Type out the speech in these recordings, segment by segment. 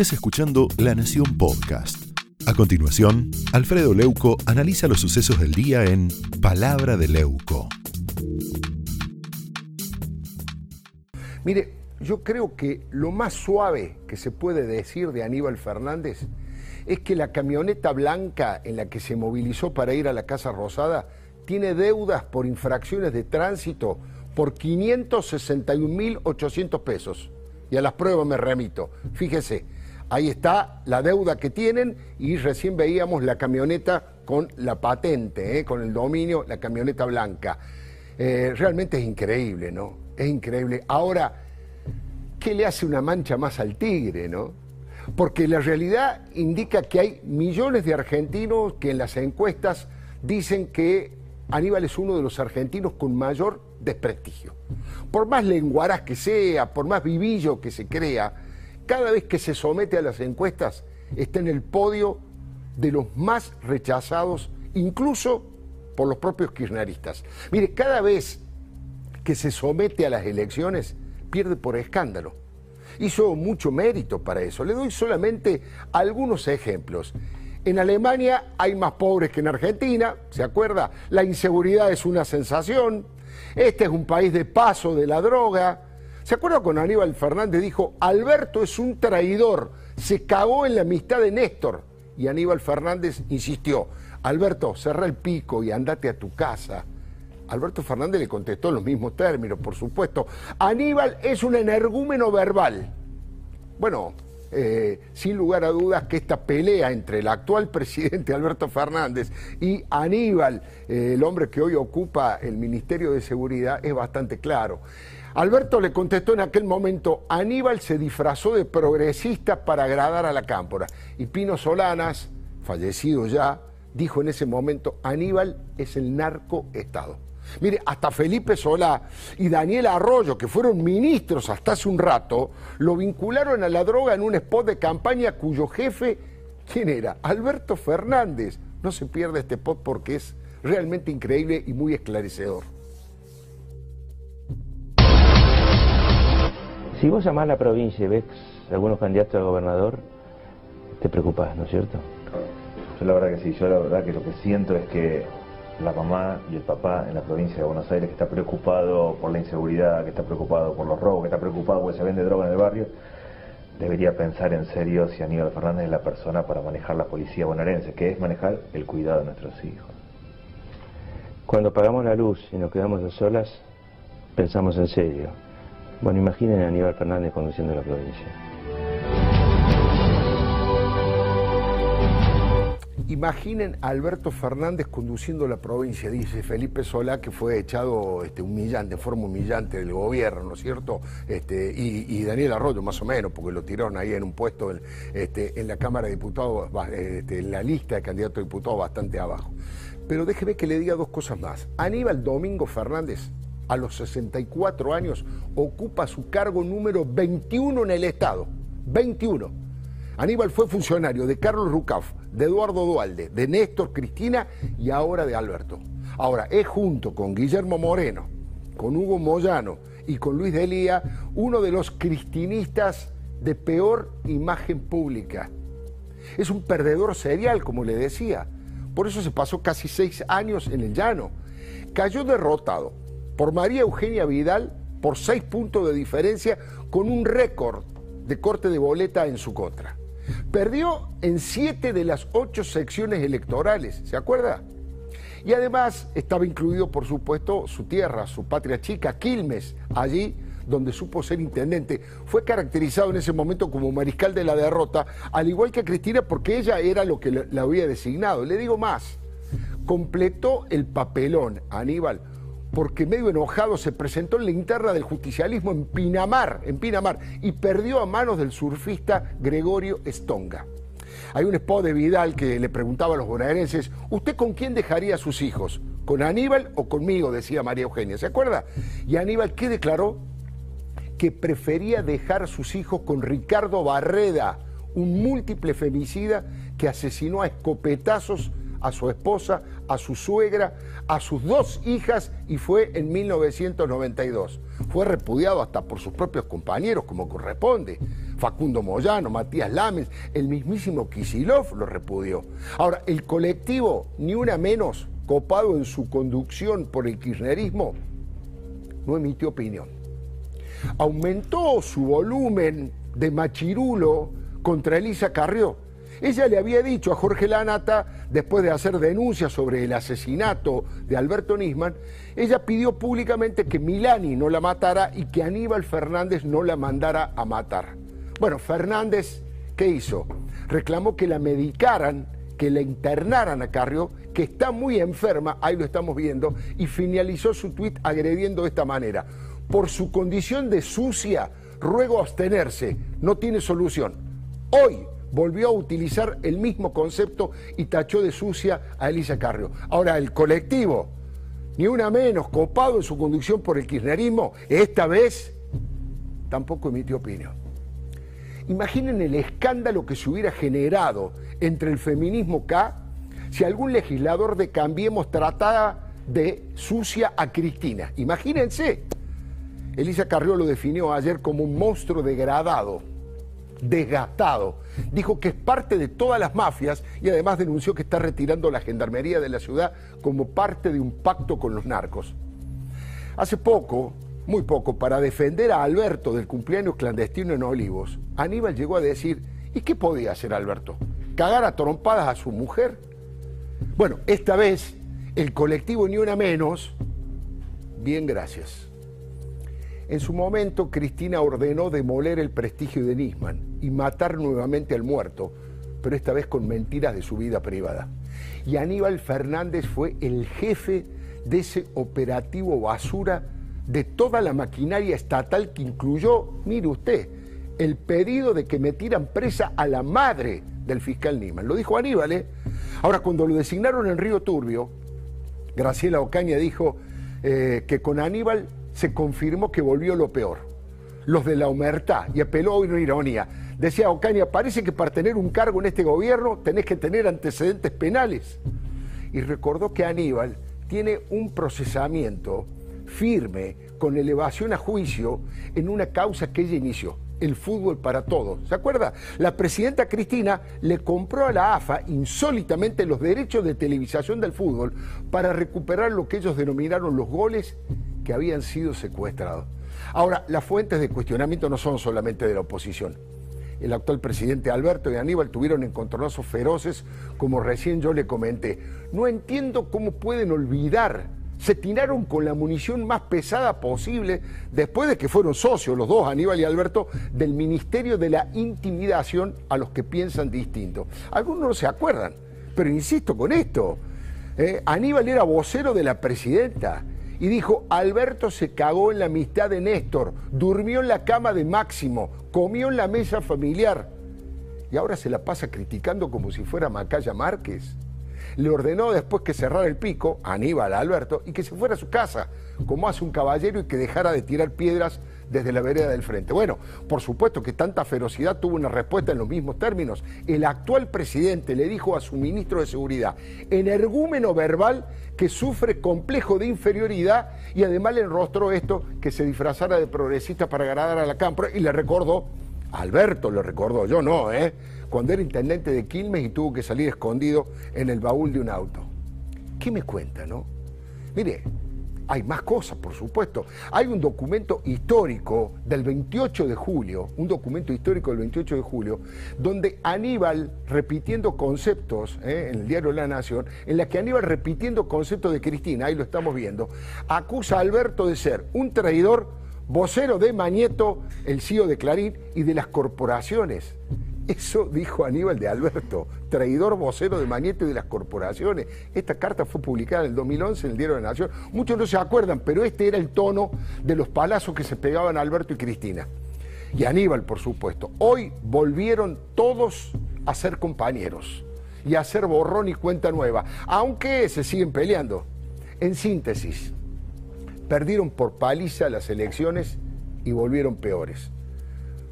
estés escuchando La Nación Podcast. A continuación, Alfredo Leuco analiza los sucesos del día en Palabra de Leuco. Mire, yo creo que lo más suave que se puede decir de Aníbal Fernández es que la camioneta blanca en la que se movilizó para ir a la Casa Rosada tiene deudas por infracciones de tránsito por 561.800 pesos. Y a las pruebas me remito. Fíjese, ahí está la deuda que tienen y recién veíamos la camioneta con la patente, ¿eh? con el dominio, la camioneta blanca. Eh, realmente es increíble, ¿no? Es increíble. Ahora, ¿qué le hace una mancha más al tigre, no? Porque la realidad indica que hay millones de argentinos que en las encuestas dicen que Aníbal es uno de los argentinos con mayor desprestigio. Por más lenguaraz que sea, por más vivillo que se crea, cada vez que se somete a las encuestas está en el podio de los más rechazados, incluso por los propios kirchneristas. Mire, cada vez que se somete a las elecciones, pierde por escándalo. Hizo mucho mérito para eso. Le doy solamente algunos ejemplos. En Alemania hay más pobres que en Argentina, ¿se acuerda? La inseguridad es una sensación. Este es un país de paso de la droga. ¿Se acuerda cuando Aníbal Fernández dijo, Alberto es un traidor, se cagó en la amistad de Néstor? Y Aníbal Fernández insistió, Alberto, cerra el pico y andate a tu casa. Alberto Fernández le contestó en los mismos términos, por supuesto. Aníbal es un energúmeno verbal. Bueno, eh, sin lugar a dudas que esta pelea entre el actual presidente Alberto Fernández y Aníbal, eh, el hombre que hoy ocupa el Ministerio de Seguridad, es bastante claro. Alberto le contestó en aquel momento, Aníbal se disfrazó de progresista para agradar a la cámpora. Y Pino Solanas, fallecido ya, dijo en ese momento, Aníbal es el narcoestado. Mire, hasta Felipe Solá y Daniel Arroyo, que fueron ministros hasta hace un rato, lo vincularon a la droga en un spot de campaña cuyo jefe, ¿quién era? Alberto Fernández. No se pierda este spot porque es realmente increíble y muy esclarecedor. Si vos llamás a la provincia y ves algunos candidatos a gobernador, te preocupás, ¿no es cierto? Yo la verdad que sí, yo la verdad que lo que siento es que la mamá y el papá en la provincia de Buenos Aires que está preocupado por la inseguridad, que está preocupado por los robos, que está preocupado porque se vende droga en el barrio, debería pensar en serio si Aníbal Fernández es la persona para manejar la policía bonaerense, que es manejar el cuidado de nuestros hijos. Cuando apagamos la luz y nos quedamos a solas, pensamos en serio. Bueno, imaginen a Aníbal Fernández conduciendo la provincia. Imaginen a Alberto Fernández conduciendo la provincia, dice Felipe Solá, que fue echado este, humillante, de forma humillante del gobierno, ¿no es cierto? Este, y, Daniel Arroyo, más o menos, porque lo tiraron ahí en un puesto en, este, en la Cámara de Diputados, este, en la lista de candidatos a diputados bastante abajo. Pero déjeme que le diga dos cosas más. Aníbal Domingo Fernández, a los 64 años, ocupa su cargo número 21 en el Estado. 21 Aníbal fue funcionario de Carlos Rucaf, de Eduardo Dualde, de Néstor Cristina y ahora de Alberto. Ahora, es junto con Guillermo Moreno, con Hugo Moyano y con Luis Delía uno de los cristinistas de peor imagen pública. Es un perdedor serial, como le decía. Por eso se pasó casi seis años en el llano. Cayó derrotado por María Eugenia Vidal por seis puntos de diferencia con un récord de corte de boleta en su contra. Perdió en siete de las ocho secciones electorales, ¿se acuerda? Y además estaba incluido, por supuesto, su tierra, su patria chica, Quilmes, allí donde supo ser intendente. Fue caracterizado en ese momento como mariscal de la derrota, al igual que Cristina, porque ella era lo que la había designado. Le digo más, completó el papelón, Aníbal, porque medio enojado se presentó en la interna del justicialismo en Pinamar, en Pinamar, y perdió a manos del surfista Gregorio Estonga. Hay un spot de Vidal que le preguntaba a los bonaerenses, ¿usted con quién dejaría a sus hijos? ¿Con Aníbal o conmigo? decía María Eugenia, ¿se acuerda? Y Aníbal, ¿qué declaró? Que prefería dejar a sus hijos con Ricardo Barreda, un múltiple femicida que asesinó a escopetazos a su esposa, a su suegra, a sus dos hijas y fue en 1992. fue repudiado hasta por sus propios compañeros, como corresponde. Facundo Moyano, Matías Lames, el mismísimo Kisilov lo repudió. Ahora, el colectivo, ni una menos, copado en su conducción por el kirchnerismo, no emitió opinión. Aumentó su volumen de machirulo contra Elisa Carrió. Ella le había dicho a Jorge Lanata, después de hacer denuncias sobre el asesinato de Alberto Nisman, ella pidió públicamente que Milani no la matara y que Aníbal Fernández no la mandara a matar. Bueno, Fernández, ¿qué hizo? Reclamó que la medicaran, que la internaran a Carrió, que está muy enferma, ahí lo estamos viendo, y finalizó su tuit agrediendo de esta manera. Por su condición de sucia, ruego abstenerse, no tiene solución. Hoy volvió a utilizar el mismo concepto y tachó de sucia a Elisa Carrió. Ahora, el colectivo, ni una menos, copado en su conducción por el kirchnerismo, esta vez tampoco emitió opinión. Imaginen el escándalo que se hubiera generado entre el feminismo K si algún legislador de Cambiemos tratara de sucia a Cristina. Imagínense. Elisa Carrió lo definió ayer como un monstruo degradado desgastado. Dijo que es parte de todas las mafias y además denunció que está retirando la gendarmería de la ciudad como parte de un pacto con los narcos. Hace poco, muy poco, para defender a Alberto del cumpleaños clandestino en Olivos, Aníbal llegó a decir, ¿y qué podía hacer Alberto? ¿Cagar a trompadas a su mujer? Bueno, esta vez el colectivo Ni Una Menos, bien gracias. En su momento, Cristina ordenó demoler el prestigio de Nisman y matar nuevamente al muerto, pero esta vez con mentiras de su vida privada. Y Aníbal Fernández fue el jefe de ese operativo basura de toda la maquinaria estatal que incluyó, mire usted, el pedido de que metieran presa a la madre del fiscal Nisman. Lo dijo Aníbal, ¿eh? Ahora, cuando lo designaron en Río Turbio, Graciela Ocaña dijo eh, que con Aníbal se confirmó que volvió lo peor. Los de la humertad, y apeló a una ironía. Decía Ocaña, parece que para tener un cargo en este gobierno tenés que tener antecedentes penales. Y recordó que Aníbal tiene un procesamiento firme con elevación a juicio en una causa que ella inició, el fútbol para todos. ¿Se acuerda? La presidenta Cristina le compró a la AFA insólitamente los derechos de televisación del fútbol para recuperar lo que ellos denominaron los goles que habían sido secuestrados. Ahora, las fuentes de cuestionamiento no son solamente de la oposición. El actual presidente Alberto y Aníbal tuvieron encontronazos feroces, como recién yo le comenté. No entiendo cómo pueden olvidar. Se tiraron con la munición más pesada posible después de que fueron socios, los dos, Aníbal y Alberto, del Ministerio de la Intimidación a los que piensan distinto. Algunos no se acuerdan, pero insisto con esto. Eh, Aníbal era vocero de la presidenta y dijo, Alberto se cagó en la amistad de Néstor, durmió en la cama de Máximo, comió en la mesa familiar y ahora se la pasa criticando como si fuera Macaya Márquez. Le ordenó después que cerrara el pico, Aníbal Alberto, y que se fuera a su casa, como hace un caballero, y que dejara de tirar piedras desde la vereda del frente. Bueno, por supuesto que tanta ferocidad tuvo una respuesta en los mismos términos. El actual presidente le dijo a su ministro de Seguridad, energúmeno verbal que sufre complejo de inferioridad y además le enrostró esto que se disfrazara de progresista para agradar a la Cámpora y le recordó, Alberto le recordó, yo no, ¿eh? cuando era intendente de Quilmes y tuvo que salir escondido en el baúl de un auto. ¿Qué me cuenta, no? Mire, hay más cosas, por supuesto. Hay un documento histórico del 28 de julio, un documento histórico del 28 de julio, donde Aníbal, repitiendo conceptos eh, en el diario La Nación, en la que Aníbal, repitiendo conceptos de Cristina, ahí lo estamos viendo, acusa a Alberto de ser un traidor, vocero de Mañeto, el CEO de Clarín y de las corporaciones. Eso dijo Aníbal de Alberto, traidor vocero de Mañete y de las corporaciones. Esta carta fue publicada en el 2011 en el Diario de la Nación. Muchos no se acuerdan, pero este era el tono de los palazos que se pegaban a Alberto y Cristina. Y Aníbal, por supuesto. Hoy volvieron todos a ser compañeros y a hacer borrón y cuenta nueva, aunque se siguen peleando. En síntesis, perdieron por paliza las elecciones y volvieron peores.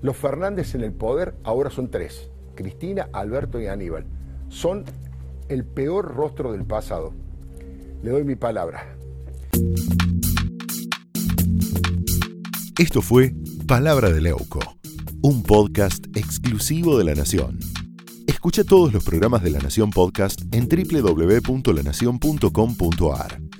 Los Fernández en el poder ahora son tres, Cristina, Alberto y Aníbal. Son el peor rostro del pasado. Le doy mi palabra. Esto fue Palabra de Leuco, un podcast exclusivo de La Nación. Escucha todos los programas de La Nación Podcast en www.lanacion.com.ar.